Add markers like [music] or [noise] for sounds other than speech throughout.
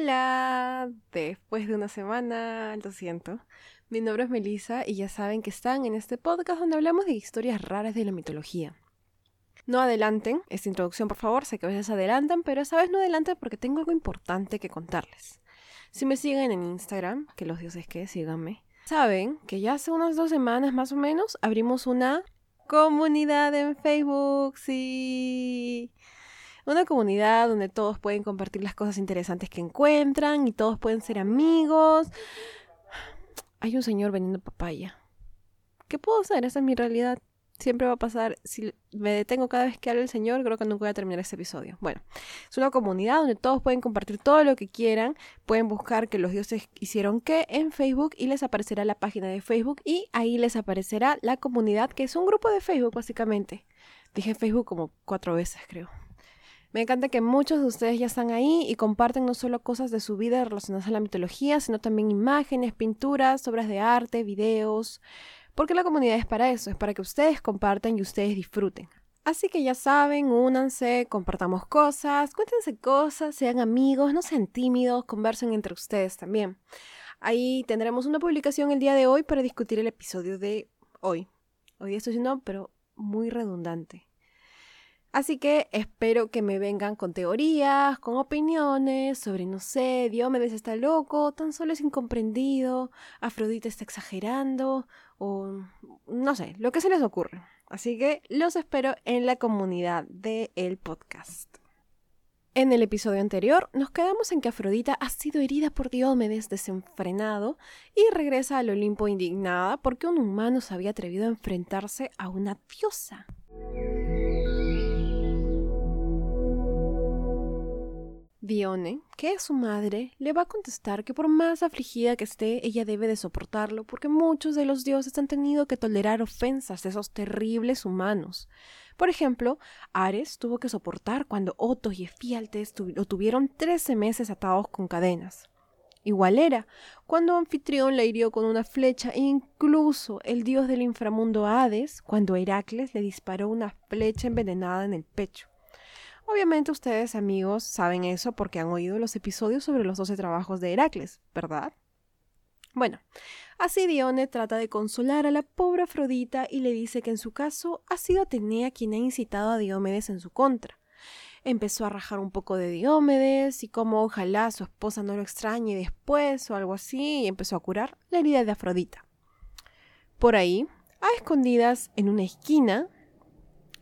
Hola, después de una semana, lo siento. Mi nombre es Melissa y ya saben que están en este podcast donde hablamos de historias raras de la mitología. No adelanten esta introducción, por favor, sé que a veces adelantan, pero esa vez no adelanten porque tengo algo importante que contarles. Si me siguen en Instagram, que los dioses que, síganme, saben que ya hace unas dos semanas más o menos abrimos una comunidad en Facebook, sí. Una comunidad donde todos pueden compartir las cosas interesantes que encuentran y todos pueden ser amigos. Hay un señor vendiendo papaya. ¿Qué puedo hacer? Esa es mi realidad. Siempre va a pasar. Si me detengo cada vez que habla el señor, creo que nunca voy a terminar este episodio. Bueno, es una comunidad donde todos pueden compartir todo lo que quieran. Pueden buscar que los dioses hicieron qué en Facebook y les aparecerá la página de Facebook y ahí les aparecerá la comunidad, que es un grupo de Facebook básicamente. Dije Facebook como cuatro veces, creo. Me encanta que muchos de ustedes ya están ahí y comparten no solo cosas de su vida relacionadas a la mitología, sino también imágenes, pinturas, obras de arte, videos, porque la comunidad es para eso, es para que ustedes compartan y ustedes disfruten. Así que ya saben, únanse, compartamos cosas, cuéntense cosas, sean amigos, no sean tímidos, conversen entre ustedes también. Ahí tendremos una publicación el día de hoy para discutir el episodio de hoy. Hoy estoy diciendo, pero muy redundante. Así que espero que me vengan con teorías, con opiniones sobre, no sé, Diomedes está loco, tan solo es incomprendido, Afrodita está exagerando, o no sé, lo que se les ocurre. Así que los espero en la comunidad del podcast. En el episodio anterior nos quedamos en que Afrodita ha sido herida por Diomedes desenfrenado y regresa al Olimpo indignada porque un humano se había atrevido a enfrentarse a una diosa. Dione, que es su madre, le va a contestar que por más afligida que esté, ella debe de soportarlo, porque muchos de los dioses han tenido que tolerar ofensas de esos terribles humanos. Por ejemplo, Ares tuvo que soportar cuando Otto y Efialtes lo tuvieron trece meses atados con cadenas. Igual era cuando Anfitrión la hirió con una flecha e incluso el dios del inframundo Hades, cuando Heracles le disparó una flecha envenenada en el pecho. Obviamente ustedes, amigos, saben eso porque han oído los episodios sobre los doce trabajos de Heracles, ¿verdad? Bueno, así Dione trata de consolar a la pobre Afrodita y le dice que en su caso ha sido Atenea quien ha incitado a Diomedes en su contra. Empezó a rajar un poco de Diomedes y cómo ojalá su esposa no lo extrañe después o algo así y empezó a curar la herida de Afrodita. Por ahí, a escondidas en una esquina,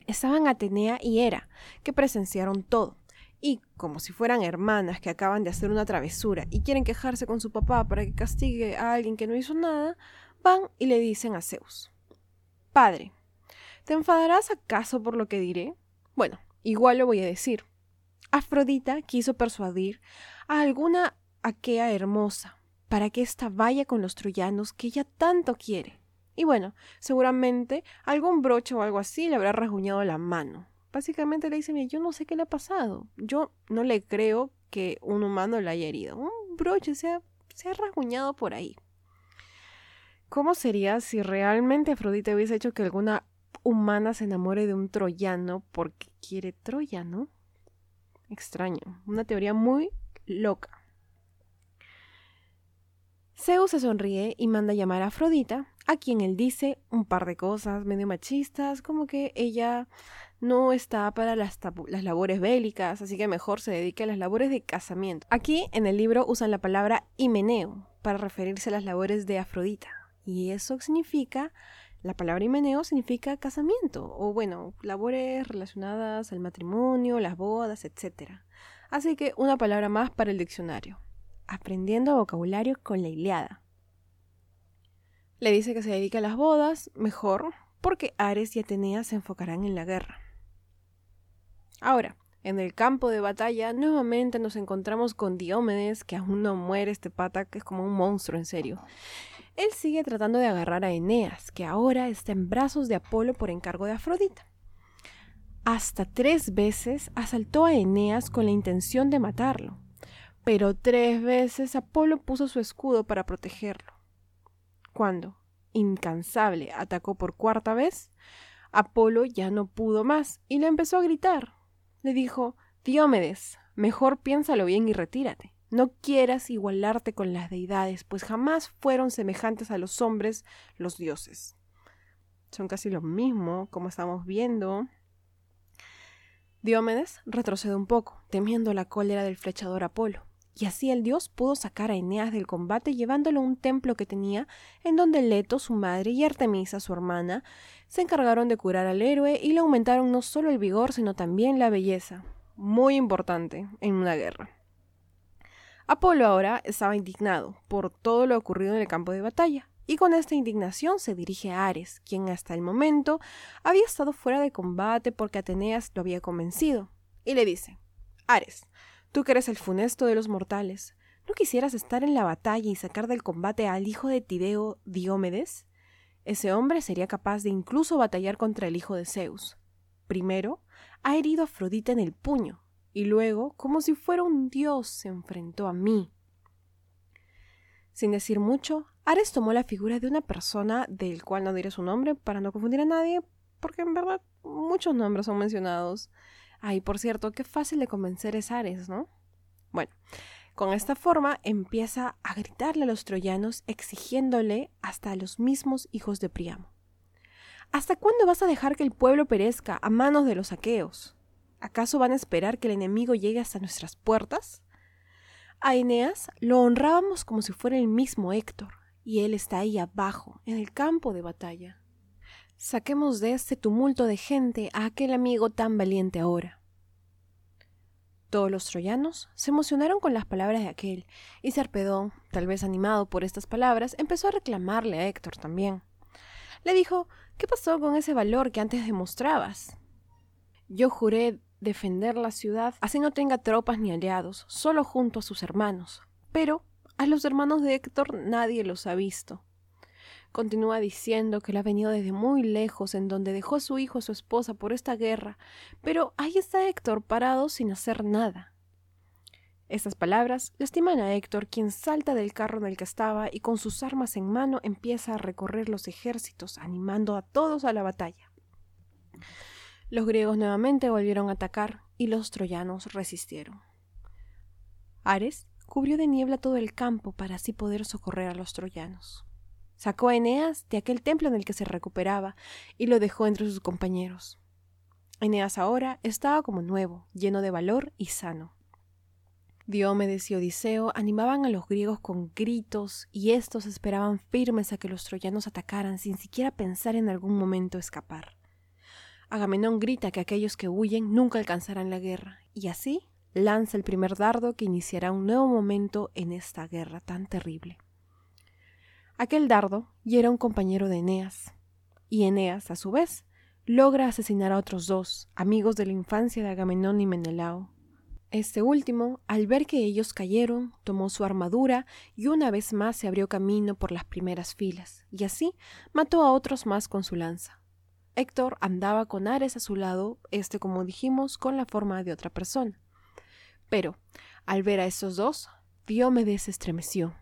estaban Atenea y Hera, que presenciaron todo. Y, como si fueran hermanas que acaban de hacer una travesura y quieren quejarse con su papá para que castigue a alguien que no hizo nada, van y le dicen a Zeus, Padre, ¿te enfadarás acaso por lo que diré? Bueno, igual lo voy a decir. Afrodita quiso persuadir a alguna aquea hermosa para que ésta vaya con los troyanos que ella tanto quiere. Y bueno, seguramente algún broche o algo así le habrá rasguñado la mano. Básicamente le dice, mira, yo no sé qué le ha pasado. Yo no le creo que un humano la haya herido. Un broche se ha, se ha rasguñado por ahí. ¿Cómo sería si realmente Afrodita hubiese hecho que alguna humana se enamore de un troyano porque quiere Troya, no? Extraño. Una teoría muy loca. Zeus se sonríe y manda llamar a Afrodita, a quien él dice un par de cosas medio machistas, como que ella no está para las, labores bélicas, así que mejor se dedique a las labores de casamiento. Aquí en el libro usan la palabra himeneo para referirse a las labores de Afrodita, y eso significa, la palabra himeneo significa casamiento, o bueno, labores relacionadas al matrimonio, las bodas, etc. Así que una palabra más para el diccionario aprendiendo vocabulario con la Iliada. Le dice que se dedica a las bodas, mejor, porque Ares y Atenea se enfocarán en la guerra. Ahora, en el campo de batalla, nuevamente nos encontramos con Diomedes, que aún no muere este pata, que es como un monstruo en serio. Él sigue tratando de agarrar a Eneas, que ahora está en brazos de Apolo por encargo de Afrodita. Hasta tres veces asaltó a Eneas con la intención de matarlo pero tres veces Apolo puso su escudo para protegerlo. Cuando, incansable, atacó por cuarta vez, Apolo ya no pudo más y le empezó a gritar. Le dijo, Diómedes, mejor piénsalo bien y retírate. No quieras igualarte con las deidades, pues jamás fueron semejantes a los hombres los dioses. Son casi lo mismo, como estamos viendo. Diomedes retrocede un poco, temiendo la cólera del flechador Apolo, y así el dios pudo sacar a Eneas del combate llevándolo a un templo que tenía, en donde Leto, su madre, y Artemisa, su hermana, se encargaron de curar al héroe y le aumentaron no solo el vigor, sino también la belleza, muy importante en una guerra. Apolo ahora estaba indignado por todo lo ocurrido en el campo de batalla, y con esta indignación se dirige a Ares, quien hasta el momento había estado fuera de combate porque Ateneas lo había convencido, y le dice, Ares, tú que eres el funesto de los mortales, ¿no quisieras estar en la batalla y sacar del combate al hijo de Tideo Diomedes? Ese hombre sería capaz de incluso batallar contra el hijo de Zeus. Primero, ha herido a Afrodita en el puño, y luego, como si fuera un dios, se enfrentó a mí. Sin decir mucho, Ares tomó la figura de una persona del cual no diré su nombre para no confundir a nadie, porque en verdad muchos nombres son mencionados. Ay, por cierto, qué fácil de convencer es Ares, ¿no? Bueno, con esta forma empieza a gritarle a los troyanos exigiéndole hasta a los mismos hijos de Priamo. ¿Hasta cuándo vas a dejar que el pueblo perezca a manos de los aqueos? ¿Acaso van a esperar que el enemigo llegue hasta nuestras puertas? A Eneas lo honrábamos como si fuera el mismo Héctor, y él está ahí abajo, en el campo de batalla. Saquemos de este tumulto de gente a aquel amigo tan valiente ahora. Todos los troyanos se emocionaron con las palabras de aquel, y Sarpedón, tal vez animado por estas palabras, empezó a reclamarle a Héctor también. Le dijo ¿Qué pasó con ese valor que antes demostrabas? Yo juré defender la ciudad, así no tenga tropas ni aliados, solo junto a sus hermanos. Pero a los hermanos de Héctor nadie los ha visto. Continúa diciendo que él ha venido desde muy lejos, en donde dejó a su hijo y su esposa por esta guerra, pero ahí está Héctor parado sin hacer nada. Estas palabras lastiman a Héctor, quien salta del carro en el que estaba y con sus armas en mano empieza a recorrer los ejércitos, animando a todos a la batalla. Los griegos nuevamente volvieron a atacar y los troyanos resistieron. Ares cubrió de niebla todo el campo para así poder socorrer a los troyanos. Sacó a Eneas de aquel templo en el que se recuperaba y lo dejó entre sus compañeros. Eneas ahora estaba como nuevo, lleno de valor y sano. Diomedes y Odiseo animaban a los griegos con gritos y éstos esperaban firmes a que los troyanos atacaran sin siquiera pensar en algún momento escapar. Agamenón grita que aquellos que huyen nunca alcanzarán la guerra, y así lanza el primer dardo que iniciará un nuevo momento en esta guerra tan terrible. Aquel dardo hiera a un compañero de Eneas, y Eneas, a su vez, logra asesinar a otros dos, amigos de la infancia de Agamenón y Menelao. Este último, al ver que ellos cayeron, tomó su armadura y una vez más se abrió camino por las primeras filas, y así mató a otros más con su lanza. Héctor andaba con Ares a su lado, este, como dijimos, con la forma de otra persona. Pero, al ver a estos dos, Diomedes estremeció.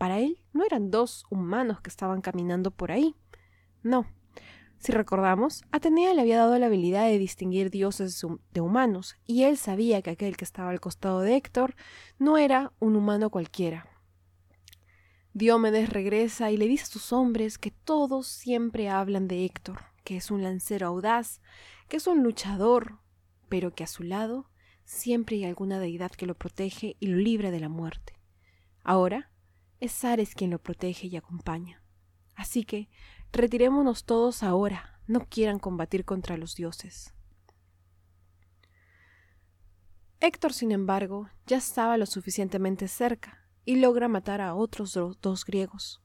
Para él no eran dos humanos que estaban caminando por ahí. No. Si recordamos, Atenea le había dado la habilidad de distinguir dioses de humanos, y él sabía que aquel que estaba al costado de Héctor no era un humano cualquiera. Diomedes regresa y le dice a sus hombres que todos siempre hablan de Héctor, que es un lancero audaz, que es un luchador, pero que a su lado siempre hay alguna deidad que lo protege y lo libra de la muerte. Ahora es Ares quien lo protege y acompaña. Así que retirémonos todos ahora, no quieran combatir contra los dioses. Héctor, sin embargo, ya estaba lo suficientemente cerca y logra matar a otros dos griegos.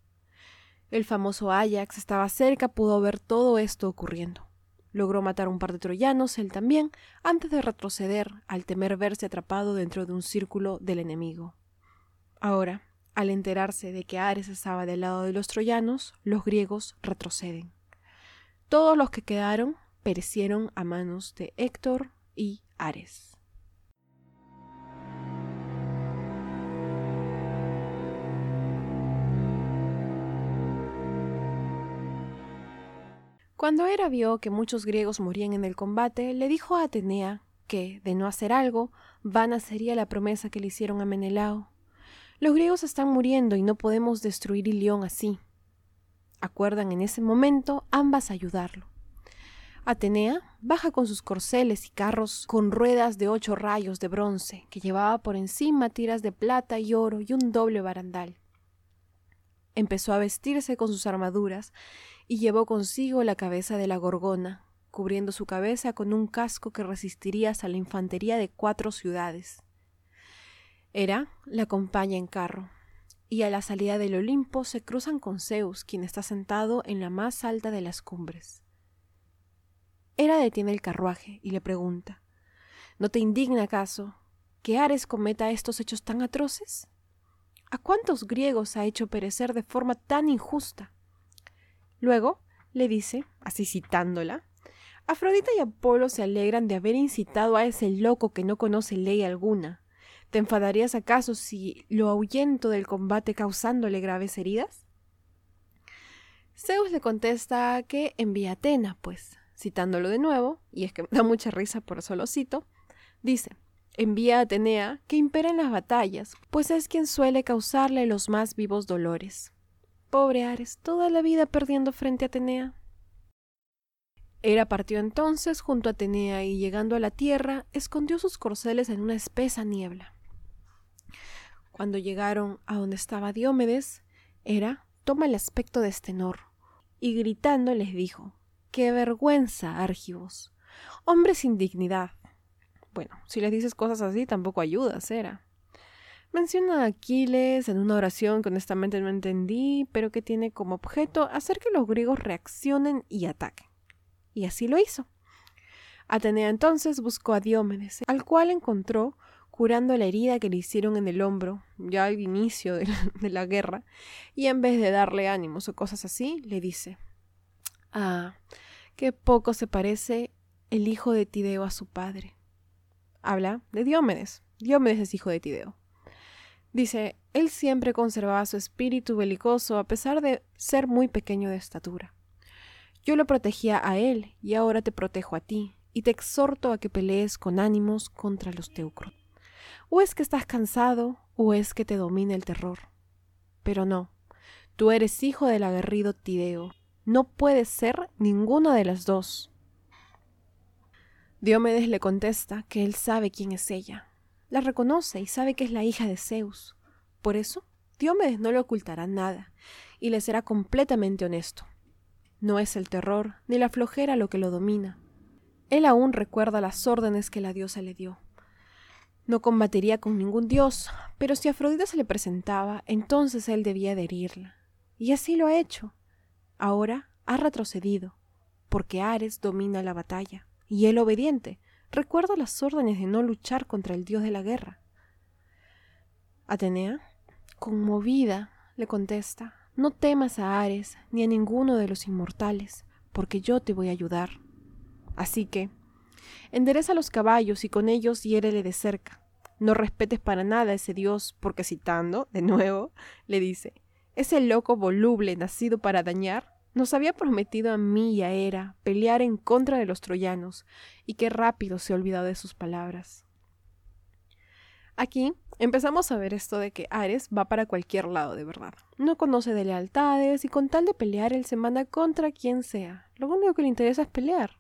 El famoso Ajax estaba cerca, pudo ver todo esto ocurriendo. Logró matar un par de troyanos, él también, antes de retroceder, al temer verse atrapado dentro de un círculo del enemigo. Ahora, al enterarse de que Ares estaba del lado de los troyanos, los griegos retroceden. Todos los que quedaron perecieron a manos de Héctor y Ares. Cuando Hera vio que muchos griegos morían en el combate, le dijo a Atenea que, de no hacer algo, vana sería la promesa que le hicieron a Menelao. Los griegos están muriendo y no podemos destruir Ilión así. Acuerdan en ese momento ambas ayudarlo. Atenea baja con sus corceles y carros con ruedas de ocho rayos de bronce, que llevaba por encima tiras de plata y oro y un doble barandal. Empezó a vestirse con sus armaduras y llevó consigo la cabeza de la gorgona, cubriendo su cabeza con un casco que resistiría a la infantería de cuatro ciudades. Hera la acompaña en carro, y a la salida del Olimpo se cruzan con Zeus, quien está sentado en la más alta de las cumbres. Hera detiene el carruaje y le pregunta ¿No te indigna acaso que Ares cometa estos hechos tan atroces? ¿A cuántos griegos ha hecho perecer de forma tan injusta? Luego le dice, así citándola, Afrodita y Apolo se alegran de haber incitado a ese loco que no conoce ley alguna. ¿Te enfadarías acaso si lo ahuyento del combate causándole graves heridas? Zeus le contesta que envía a Atena, pues, citándolo de nuevo, y es que me da mucha risa por solo cito, dice, envía a Atenea que impera en las batallas, pues es quien suele causarle los más vivos dolores. Pobre Ares, toda la vida perdiendo frente a Atenea. Hera partió entonces junto a Atenea y llegando a la tierra, escondió sus corceles en una espesa niebla. Cuando llegaron a donde estaba Diómedes, Hera toma el aspecto de Estenor y gritando les dijo: ¡Qué vergüenza, Argivos! Hombre sin dignidad. Bueno, si les dices cosas así, tampoco ayudas, Hera. Menciona a Aquiles en una oración que honestamente no entendí, pero que tiene como objeto hacer que los griegos reaccionen y ataquen y así lo hizo. Atenea entonces buscó a Diómedes, al cual encontró curando la herida que le hicieron en el hombro, ya al inicio de, la guerra, y en vez de darle ánimos o cosas así, le dice, Ah, qué poco se parece el hijo de Tideo a su padre. Habla de Diómedes. Diómedes es hijo de Tideo. Dice, él siempre conservaba su espíritu belicoso a pesar de ser muy pequeño de estatura. Yo lo protegía a él y ahora te protejo a ti, y te exhorto a que pelees con ánimos contra los teucros. O es que estás cansado, o es que te domina el terror. Pero no, tú eres hijo del aguerrido Tideo. No puedes ser ninguna de las dos. Diomedes le contesta que él sabe quién es ella. La reconoce y sabe que es la hija de Zeus. Por eso, Diomedes no le ocultará nada y le será completamente honesto. No es el terror ni la flojera lo que lo domina. Él aún recuerda las órdenes que la diosa le dio. No combatiría con ningún dios, pero si Afrodita se le presentaba, entonces él debía de herirla. Y así lo ha hecho. Ahora ha retrocedido, porque Ares domina la batalla, y él obediente recuerda las órdenes de no luchar contra el dios de la guerra. Atenea, conmovida, le contesta no temas a Ares ni a ninguno de los inmortales, porque yo te voy a ayudar. Así que, endereza los caballos y con ellos hiérele de cerca. No respetes para nada a ese dios, porque citando, de nuevo, le dice, ese loco voluble nacido para dañar, nos había prometido a mí y a Hera pelear en contra de los troyanos, y qué rápido se ha olvidado de sus palabras. Aquí empezamos a ver esto de que Ares va para cualquier lado de verdad. No conoce de lealtades y con tal de pelear él se manda contra quien sea. Lo único que le interesa es pelear.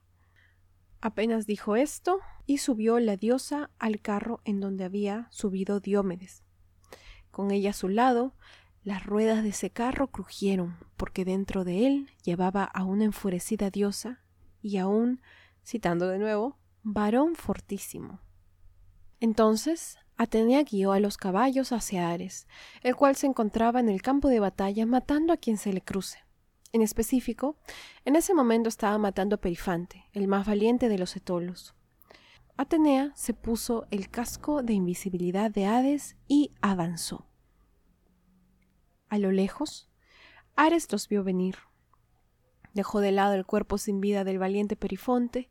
Apenas dijo esto y subió la diosa al carro en donde había subido Diómedes. Con ella a su lado, las ruedas de ese carro crujieron, porque dentro de él llevaba a una enfurecida diosa y a un, citando de nuevo, varón fortísimo. Entonces Atenea guió a los caballos hacia Ares, el cual se encontraba en el campo de batalla matando a quien se le cruce. En específico, en ese momento estaba matando a Perifante, el más valiente de los etolos. Atenea se puso el casco de invisibilidad de Hades y avanzó. A lo lejos, Ares los vio venir. Dejó de lado el cuerpo sin vida del valiente Perifonte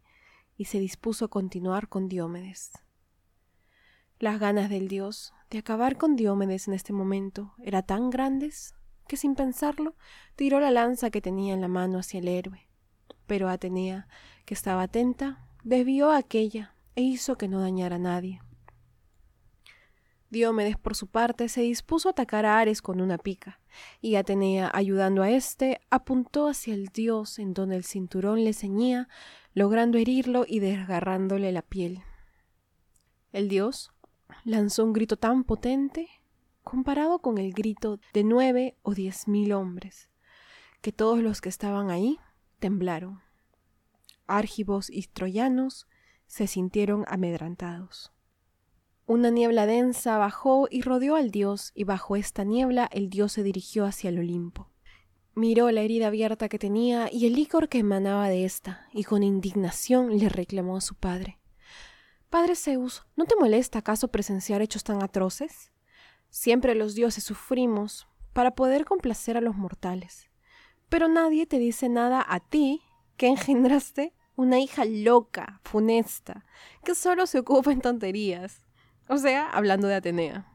y se dispuso a continuar con Diómedes. Las ganas del dios de acabar con Diómedes en este momento eran tan grandes que sin pensarlo tiró la lanza que tenía en la mano hacia el héroe. Pero Atenea, que estaba atenta, desvió aquella e hizo que no dañara a nadie. Diomedes, por su parte, se dispuso a atacar a Ares con una pica, y Atenea, ayudando a éste, apuntó hacia el dios en donde el cinturón le ceñía, logrando herirlo y desgarrándole la piel. El dios lanzó un grito tan potente comparado con el grito de nueve o diez mil hombres, que todos los que estaban ahí temblaron. Árgivos y troyanos se sintieron amedrantados. Una niebla densa bajó y rodeó al dios, y bajo esta niebla el dios se dirigió hacia el Olimpo. Miró la herida abierta que tenía y el licor que emanaba de ésta, y con indignación le reclamó a su padre. Padre Zeus, ¿no te molesta acaso presenciar hechos tan atroces? Siempre los dioses sufrimos para poder complacer a los mortales. Pero nadie te dice nada a ti que engendraste una hija loca, funesta, que solo se ocupa en tonterías. O sea, hablando de Atenea.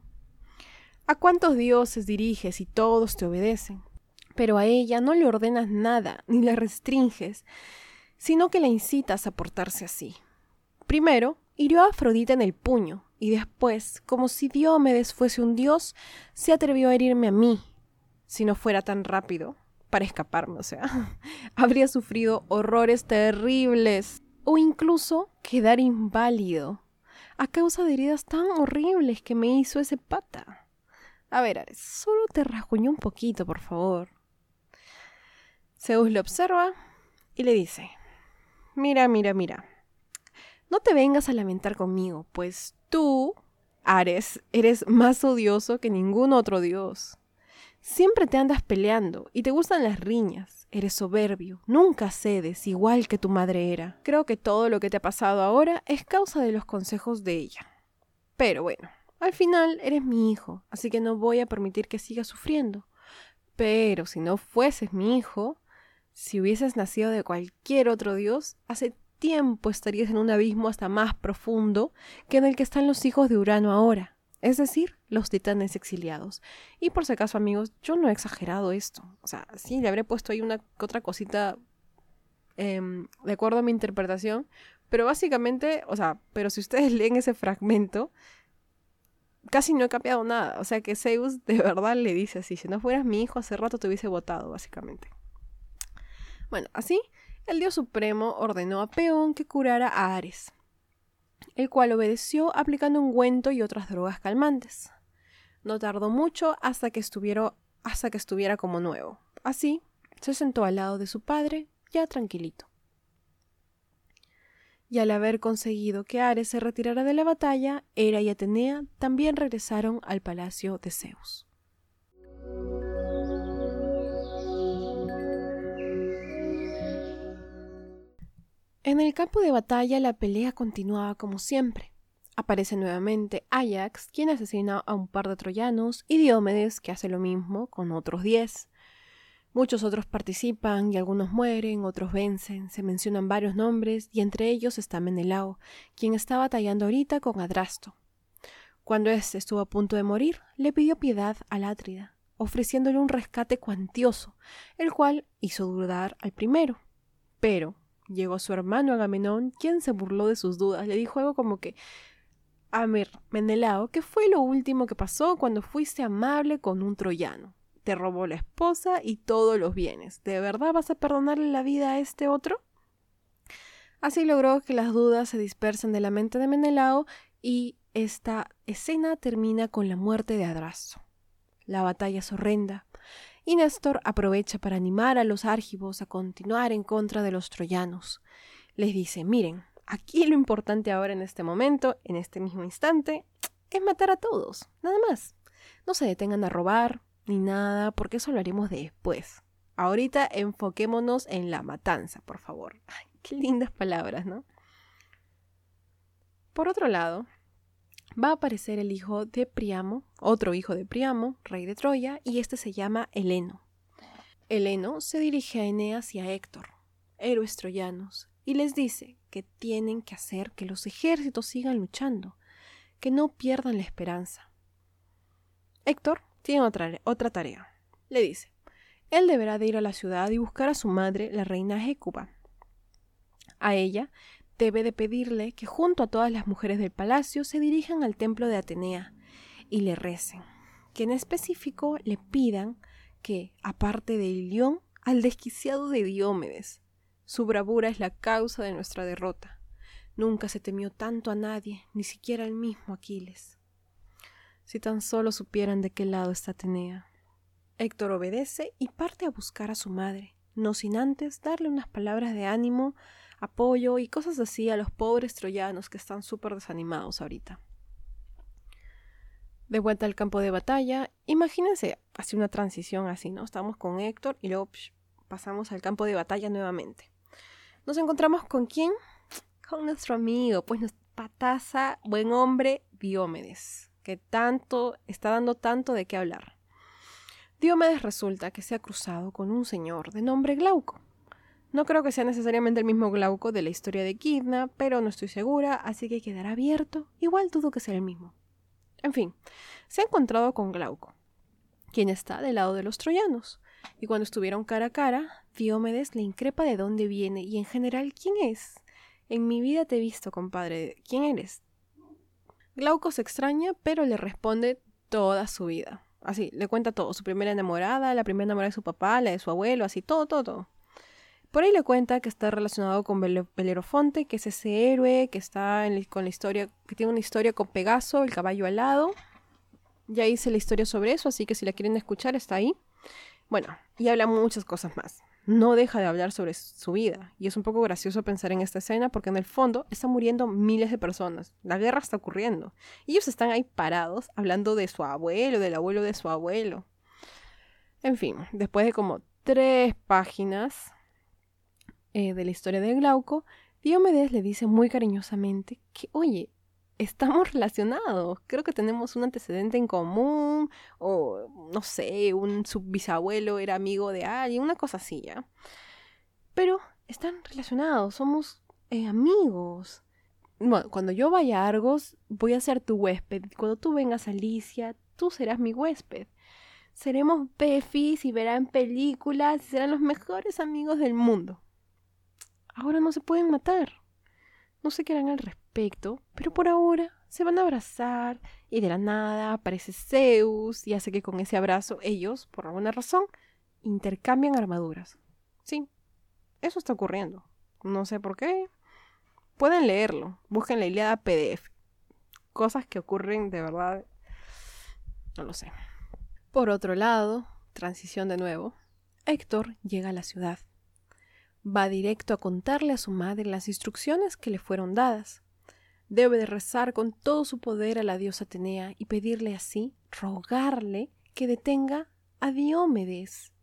¿A cuántos dioses diriges y todos te obedecen? Pero a ella no le ordenas nada, ni la restringes, sino que la incitas a portarse así. Primero, hirió a Afrodita en el puño, y después, como si Diomedes fuese un dios, se atrevió a herirme a mí. Si no fuera tan rápido, para escaparme, o sea, [laughs] habría sufrido horrores terribles, o incluso quedar inválido a causa de heridas tan horribles que me hizo ese pata. A ver, Ares, solo te rasguñó un poquito, por favor. Zeus le observa y le dice, mira, mira, mira, no te vengas a lamentar conmigo, pues tú, Ares, eres más odioso que ningún otro dios. Siempre te andas peleando y te gustan las riñas. Eres soberbio, nunca cedes, igual que tu madre era. Creo que todo lo que te ha pasado ahora es causa de los consejos de ella. Pero bueno, al final eres mi hijo, así que no voy a permitir que sigas sufriendo. Pero si no fueses mi hijo, si hubieses nacido de cualquier otro dios, hace tiempo estarías en un abismo hasta más profundo que en el que están los hijos de Urano ahora es decir, los titanes exiliados. Y por si acaso, amigos, yo no he exagerado esto. O sea, sí, le habré puesto ahí una otra cosita em, de acuerdo a mi interpretación, pero básicamente, o sea, pero si ustedes [laughs] leen ese fragmento, casi no he cambiado nada. O sea que Zeus de verdad le dice así, si no fueras mi hijo hace rato te hubiese votado, básicamente. Bueno, así, el dios supremo ordenó a Peón que curara a Ares el cual obedeció aplicando ungüento y otras drogas calmantes. No tardó mucho hasta que, estuviera, hasta que estuviera como nuevo. Así, se sentó al lado de su padre, ya tranquilito. Y al haber conseguido que Ares se retirara de la batalla, Hera y Atenea también regresaron al palacio de Zeus. En el campo de batalla la pelea continuaba como siempre. Aparece nuevamente Ajax, quien asesina a un par de troyanos, y Diomedes, que hace lo mismo con otros diez. Muchos otros participan y algunos mueren, otros vencen, se mencionan varios nombres y entre ellos está Menelao, quien está batallando ahorita con Adrasto. Cuando éste estuvo a punto de morir, le pidió piedad al Átrida, ofreciéndole un rescate cuantioso, el cual hizo dudar al primero. Pero, llegó su hermano Agamenón, quien se burló de sus dudas. Le dijo algo como que, a ver, Menelao, ¿qué fue lo último que pasó cuando fuiste amable con un troyano? Te robó la esposa y todos los bienes. ¿De verdad vas a perdonarle la vida a este otro? Así logró que las dudas se dispersen de la mente de Menelao y esta escena termina con la muerte de Adrasto. La batalla es horrenda y Néstor aprovecha para animar a los argivos a continuar en contra de los troyanos. Les dice, miren, aquí lo importante ahora en este momento, en este mismo instante, es matar a todos, nada más. No se detengan a robar ni nada, porque eso lo haremos después. Ahorita enfoquémonos en la matanza, por favor. Qué lindas palabras, ¿no? Por otro lado, va a aparecer el hijo de Priamo, otro hijo de Priamo, rey de Troya, y este se llama Heleno. Heleno se dirige a Eneas y a Héctor, héroes troyanos, y les dice que tienen que hacer que los ejércitos sigan luchando, que no pierdan la esperanza. Héctor tiene otra, otra tarea. Le dice, él deberá de ir a la ciudad y buscar a su madre, la reina Hécuba. A ella debe de pedirle que junto a todas las mujeres del palacio se dirijan al templo de Atenea y le recen, que en específico le pidan que, aparte de Ilión, al desquiciado de Diómedes. Su bravura es la causa de nuestra derrota. Nunca se temió tanto a nadie, ni siquiera al mismo Aquiles. Si tan solo supieran de qué lado está Atenea. Héctor obedece y parte a buscar a su madre, no sin antes darle unas palabras de ánimo, apoyo y cosas así a los pobres troyanos que están súper desanimados ahorita. De vuelta al campo de batalla, imagínense así una transición así, ¿no? Estamos con Héctor y luego pasamos al campo de batalla nuevamente. Nos encontramos con quién? Con nuestro amigo, pues pataza, buen hombre, Diomedes que tanto está dando tanto de qué hablar. Diomedes resulta que se ha cruzado con un señor de nombre Glauco. No creo que sea necesariamente el mismo Glauco de la historia de Kidna, pero no estoy segura, así que quedará abierto. Igual dudo que sea el mismo. En fin, se ha encontrado con Glauco, quien está del lado de los troyanos. Y cuando estuvieron cara a cara, Diomedes le increpa de dónde viene y en general quién es. En mi vida te he visto, compadre. ¿Quién eres? Glauco se extraña, pero le responde toda su vida. Así, le cuenta todo, su primera enamorada, la primera enamorada de su papá, la de su abuelo, así, todo, todo, todo. Por ahí le cuenta que está relacionado con Belerofonte, que es ese héroe que está con la historia, que tiene una historia con Pegaso, el caballo alado. Ya hice la historia sobre eso, así que si la quieren escuchar está ahí. Bueno, y habla muchas cosas más no deja de hablar sobre su vida. Y es un poco gracioso pensar en esta escena porque en el fondo están muriendo miles de personas. La guerra está ocurriendo. Y ellos están ahí parados hablando de su abuelo, del abuelo de su abuelo. En fin, después de como tres páginas eh, de la historia de Glauco, Diomedes le dice muy cariñosamente que, oye, estamos [laughs] relacionados. Creo que tenemos un antecedente en común, o no sé, un subbisabuelo era amigo de alguien, una cosa así, ¿ya? Pero están relacionados, somos eh, amigos. Bueno, cuando yo vaya a Argos, voy a ser tu huésped. Cuando tú vengas a Alicia, tú serás mi huésped. Seremos befis y verán películas y serán los mejores amigos del mundo. Ahora no se pueden matar. No sé qué harán al respecto, pero por ahora se van a abrazar y de la nada aparece Zeus y hace que con ese abrazo ellos, por alguna razón, intercambian armaduras. Sí, eso está ocurriendo. No sé por qué. Pueden leerlo. Busquen la Iliada PDF. Cosas que ocurren de verdad. No lo sé. Por otro lado, transición de nuevo, Héctor llega a la ciudad va directo a contarle a su madre las instrucciones que le fueron dadas. Debe de rezar con todo su poder a la diosa Atenea y pedirle así, rogarle que detenga a Diomedes.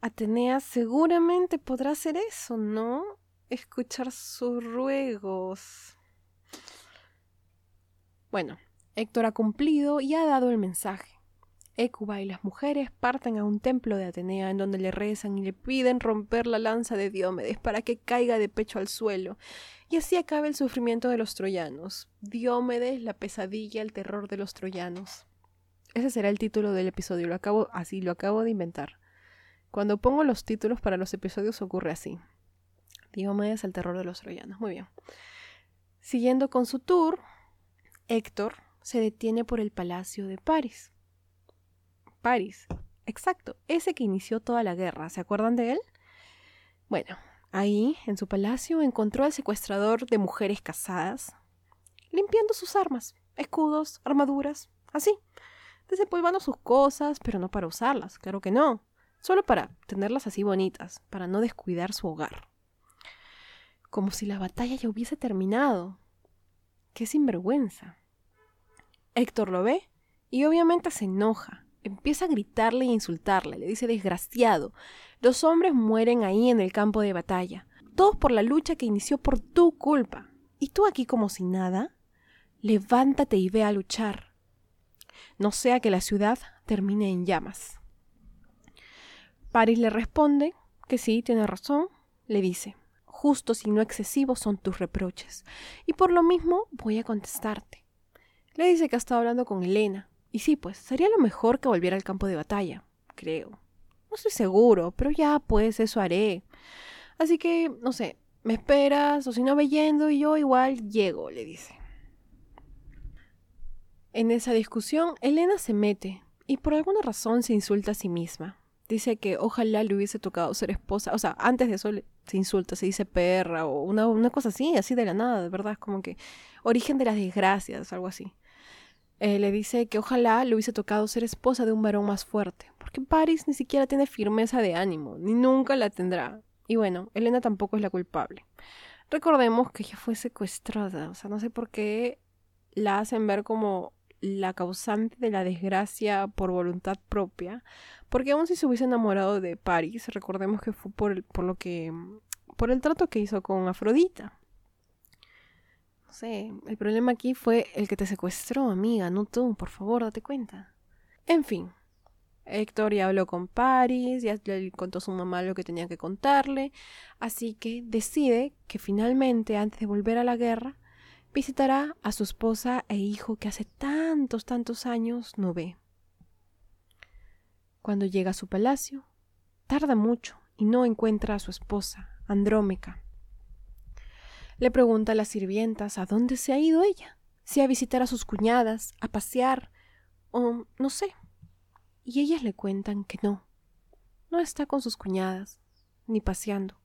Atenea seguramente podrá hacer eso, ¿no? Escuchar sus ruegos. Bueno, Héctor ha cumplido y ha dado el mensaje. Écuba y las mujeres parten a un templo de Atenea en donde le rezan y le piden romper la lanza de Diómedes para que caiga de pecho al suelo y así acabe el sufrimiento de los troyanos. Diómedes, la pesadilla, el terror de los troyanos. Ese será el título del episodio, lo acabo así, lo acabo de inventar. Cuando pongo los títulos para los episodios ocurre así. Diomedes, el terror de los troyanos. Muy bien. Siguiendo con su tour, Héctor se detiene por el palacio de París. París. Exacto, ese que inició toda la guerra. ¿Se acuerdan de él? Bueno, ahí, en su palacio, encontró al secuestrador de mujeres casadas, limpiando sus armas, escudos, armaduras, así, desempolvando sus cosas, pero no para usarlas, claro que no, solo para tenerlas así bonitas, para no descuidar su hogar. Como si la batalla ya hubiese terminado. Qué sinvergüenza. Héctor lo ve y obviamente se enoja empieza a gritarle e insultarle. Le dice, desgraciado, los hombres mueren ahí en el campo de batalla, todos por la lucha que inició por tu culpa. ¿Y tú aquí como si nada? Levántate y ve a luchar. No sea que la ciudad termine en llamas. Paris le responde que sí, tiene razón. Le dice, justos y no excesivos son tus reproches, y por lo mismo voy a contestarte. Le dice que ha estado hablando con Helena, y sí, pues sería lo mejor que volviera al campo de batalla, creo. No estoy seguro, pero ya pues eso haré. Así que, no sé, me esperas o si no ve yendo y yo igual llego, le dice. En esa discusión, Elena se mete y por alguna razón se insulta a sí misma. Dice que ojalá le hubiese tocado ser esposa. O sea, antes de eso se insulta, se dice perra o una, una cosa así, así de la nada, de verdad. Como que origen de las desgracias, algo así. Eh, le dice que ojalá le hubiese tocado ser esposa de un varón más fuerte, porque Paris ni siquiera tiene firmeza de ánimo, ni nunca la tendrá. Y bueno, Elena tampoco es la culpable. Recordemos que ella fue secuestrada, o sea, no sé por qué la hacen ver como la causante de la desgracia por voluntad propia, porque aún si se hubiese enamorado de Paris, recordemos que fue por, por lo que por el trato que hizo con Afrodita. Sé, el problema aquí fue el que te secuestró, amiga, no tú, por favor, date cuenta. En fin, Héctor ya habló con Paris, ya le contó a su mamá lo que tenía que contarle, así que decide que finalmente, antes de volver a la guerra, visitará a su esposa e hijo que hace tantos, tantos años no ve. Cuando llega a su palacio, tarda mucho y no encuentra a su esposa, Andrómeca. Le pregunta a las sirvientas a dónde se ha ido ella, si a visitar a sus cuñadas, a pasear, o no sé. Y ellas le cuentan que no, no está con sus cuñadas, ni paseando.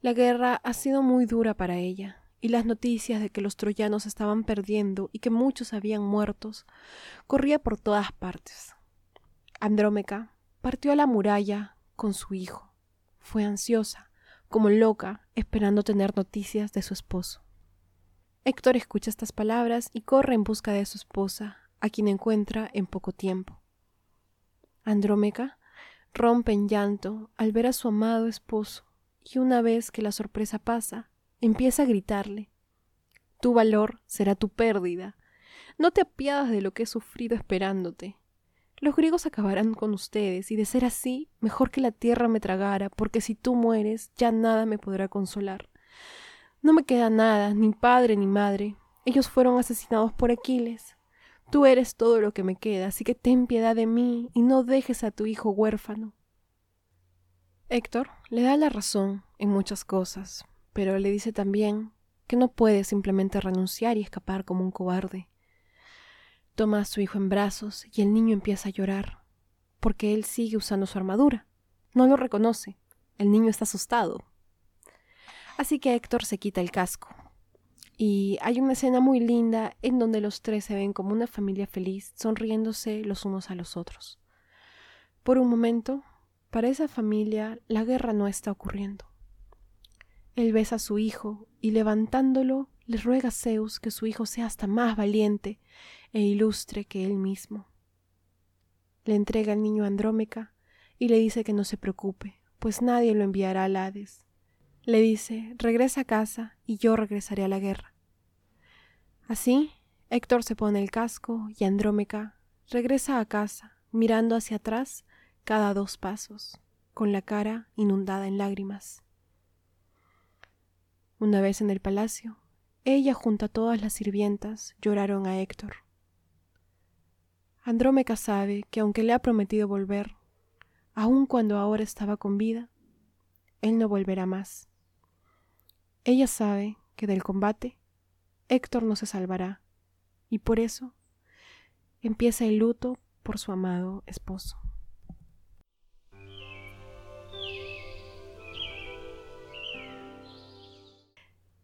La guerra ha sido muy dura para ella, y las noticias de que los troyanos estaban perdiendo y que muchos habían muertos corría por todas partes. Andrómeca partió a la muralla con su hijo. Fue ansiosa, como loca, esperando tener noticias de su esposo. Héctor escucha estas palabras y corre en busca de su esposa, a quien encuentra en poco tiempo. Andrómeca rompe en llanto al ver a su amado esposo, y una vez que la sorpresa pasa, Empieza a gritarle. Tu valor será tu pérdida. No te apiadas de lo que he sufrido esperándote. Los griegos acabarán con ustedes, y de ser así, mejor que la tierra me tragara, porque si tú mueres, ya nada me podrá consolar. No me queda nada, ni padre ni madre. Ellos fueron asesinados por Aquiles. Tú eres todo lo que me queda, así que ten piedad de mí y no dejes a tu hijo huérfano. Héctor le da la razón en muchas cosas, pero le dice también que no puede simplemente renunciar y escapar como un cobarde. Toma a su hijo en brazos y el niño empieza a llorar, porque él sigue usando su armadura. No lo reconoce. El niño está asustado. Así que Héctor se quita el casco. Y hay una escena muy linda en donde los tres se ven como una familia feliz, sonriéndose los unos a los otros. Por un momento, para esa familia la guerra no está ocurriendo. Él besa a su hijo y levantándolo le ruega a Zeus que su hijo sea hasta más valiente e ilustre que él mismo. Le entrega al niño Andrómeca y le dice que no se preocupe, pues nadie lo enviará al Hades. Le dice, regresa a casa y yo regresaré a la guerra. Así, Héctor se pone el casco y Andrómeca regresa a casa, mirando hacia atrás cada dos pasos, con la cara inundada en lágrimas. Una vez en el palacio, ella junto a todas las sirvientas lloraron a Héctor. Andrómeca sabe que aunque le ha prometido volver, aun cuando ahora estaba con vida, él no volverá más. Ella sabe que del combate Héctor no se salvará, y por eso empieza el luto por su amado esposo.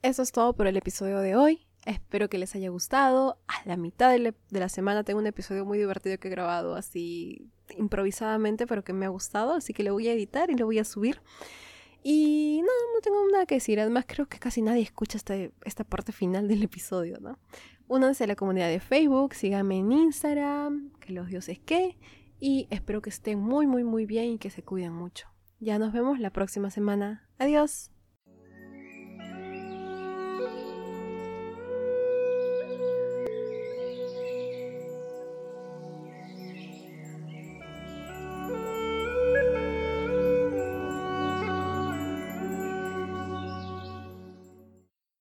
Eso es todo por el episodio de hoy. Espero que les haya gustado. A la mitad de, la semana tengo un episodio muy divertido que he grabado así improvisadamente, pero que me ha gustado, así que lo voy a editar y lo voy a subir. Y no, no tengo nada que decir. Además, creo que casi nadie escucha este, esta parte final del episodio, ¿no? Únanse a la comunidad de Facebook, síganme en Instagram, que los dioses que. Y espero que estén muy, muy, muy bien y que se cuiden mucho. Ya nos vemos la próxima semana. Adiós.